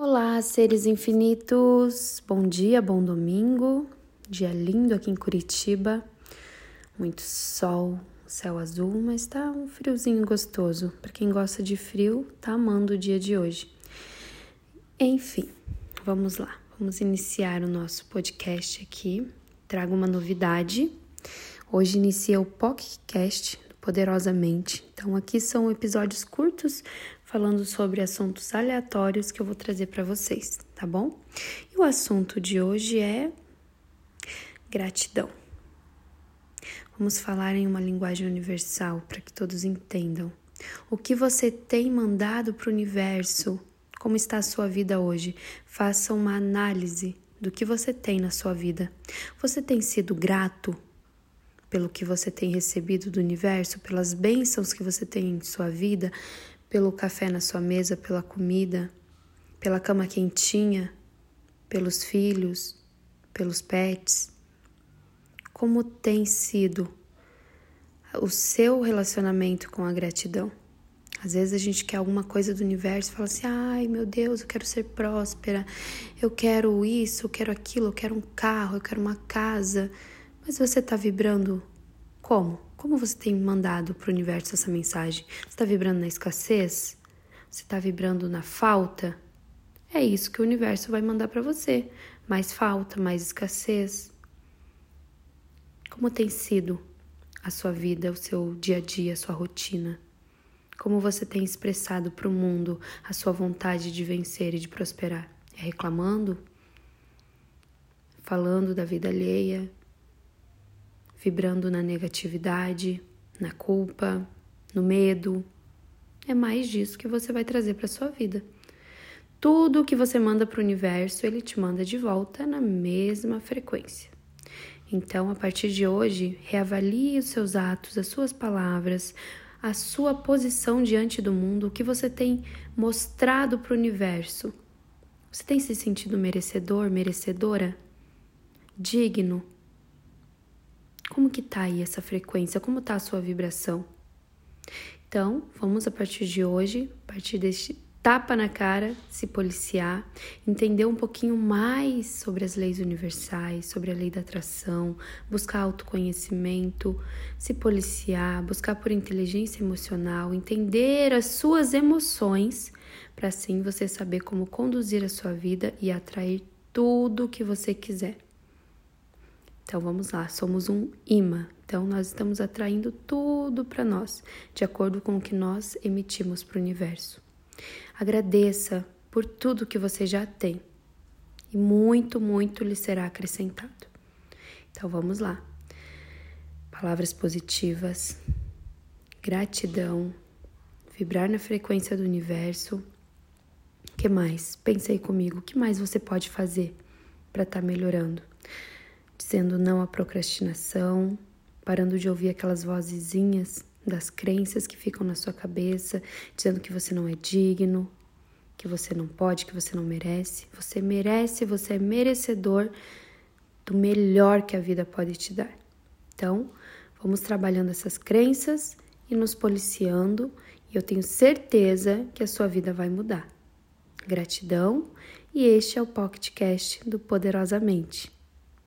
Olá, seres infinitos! Bom dia, bom domingo. Dia lindo aqui em Curitiba. Muito sol, céu azul, mas tá um friozinho gostoso. Para quem gosta de frio, tá amando o dia de hoje. Enfim, vamos lá. Vamos iniciar o nosso podcast aqui. Trago uma novidade. Hoje inicia o podcast Poderosamente. Então, aqui são episódios curtos falando sobre assuntos aleatórios que eu vou trazer para vocês, tá bom? E o assunto de hoje é gratidão. Vamos falar em uma linguagem universal para que todos entendam. O que você tem mandado para o universo? Como está a sua vida hoje? Faça uma análise do que você tem na sua vida. Você tem sido grato pelo que você tem recebido do universo, pelas bênçãos que você tem em sua vida, pelo café na sua mesa, pela comida, pela cama quentinha, pelos filhos, pelos pets. Como tem sido o seu relacionamento com a gratidão? Às vezes a gente quer alguma coisa do universo e fala assim: ai meu Deus, eu quero ser próspera, eu quero isso, eu quero aquilo, eu quero um carro, eu quero uma casa. Mas você está vibrando como? Como você tem mandado para o universo essa mensagem? Você está vibrando na escassez? Você está vibrando na falta? É isso que o universo vai mandar para você: mais falta, mais escassez. Como tem sido a sua vida, o seu dia a dia, a sua rotina? Como você tem expressado para o mundo a sua vontade de vencer e de prosperar? É reclamando? Falando da vida alheia? Vibrando na negatividade, na culpa, no medo. É mais disso que você vai trazer para sua vida. Tudo que você manda para o universo, ele te manda de volta na mesma frequência. Então, a partir de hoje, reavalie os seus atos, as suas palavras, a sua posição diante do mundo, o que você tem mostrado para o universo. Você tem se sentido merecedor, merecedora? Digno, como que tá aí essa frequência? Como tá a sua vibração? Então, vamos a partir de hoje, a partir deste tapa na cara, se policiar, entender um pouquinho mais sobre as leis universais, sobre a lei da atração, buscar autoconhecimento, se policiar, buscar por inteligência emocional, entender as suas emoções, para assim você saber como conduzir a sua vida e atrair tudo o que você quiser. Então vamos lá, somos um imã. Então nós estamos atraindo tudo para nós, de acordo com o que nós emitimos para o universo. Agradeça por tudo que você já tem e muito, muito lhe será acrescentado. Então vamos lá. Palavras positivas, gratidão, vibrar na frequência do universo. O que mais? Pensei comigo, o que mais você pode fazer para estar tá melhorando? Dizendo não à procrastinação, parando de ouvir aquelas vozezinhas das crenças que ficam na sua cabeça, dizendo que você não é digno, que você não pode, que você não merece. Você merece, você é merecedor do melhor que a vida pode te dar. Então, vamos trabalhando essas crenças e nos policiando, e eu tenho certeza que a sua vida vai mudar. Gratidão, e este é o podcast do Poderosamente.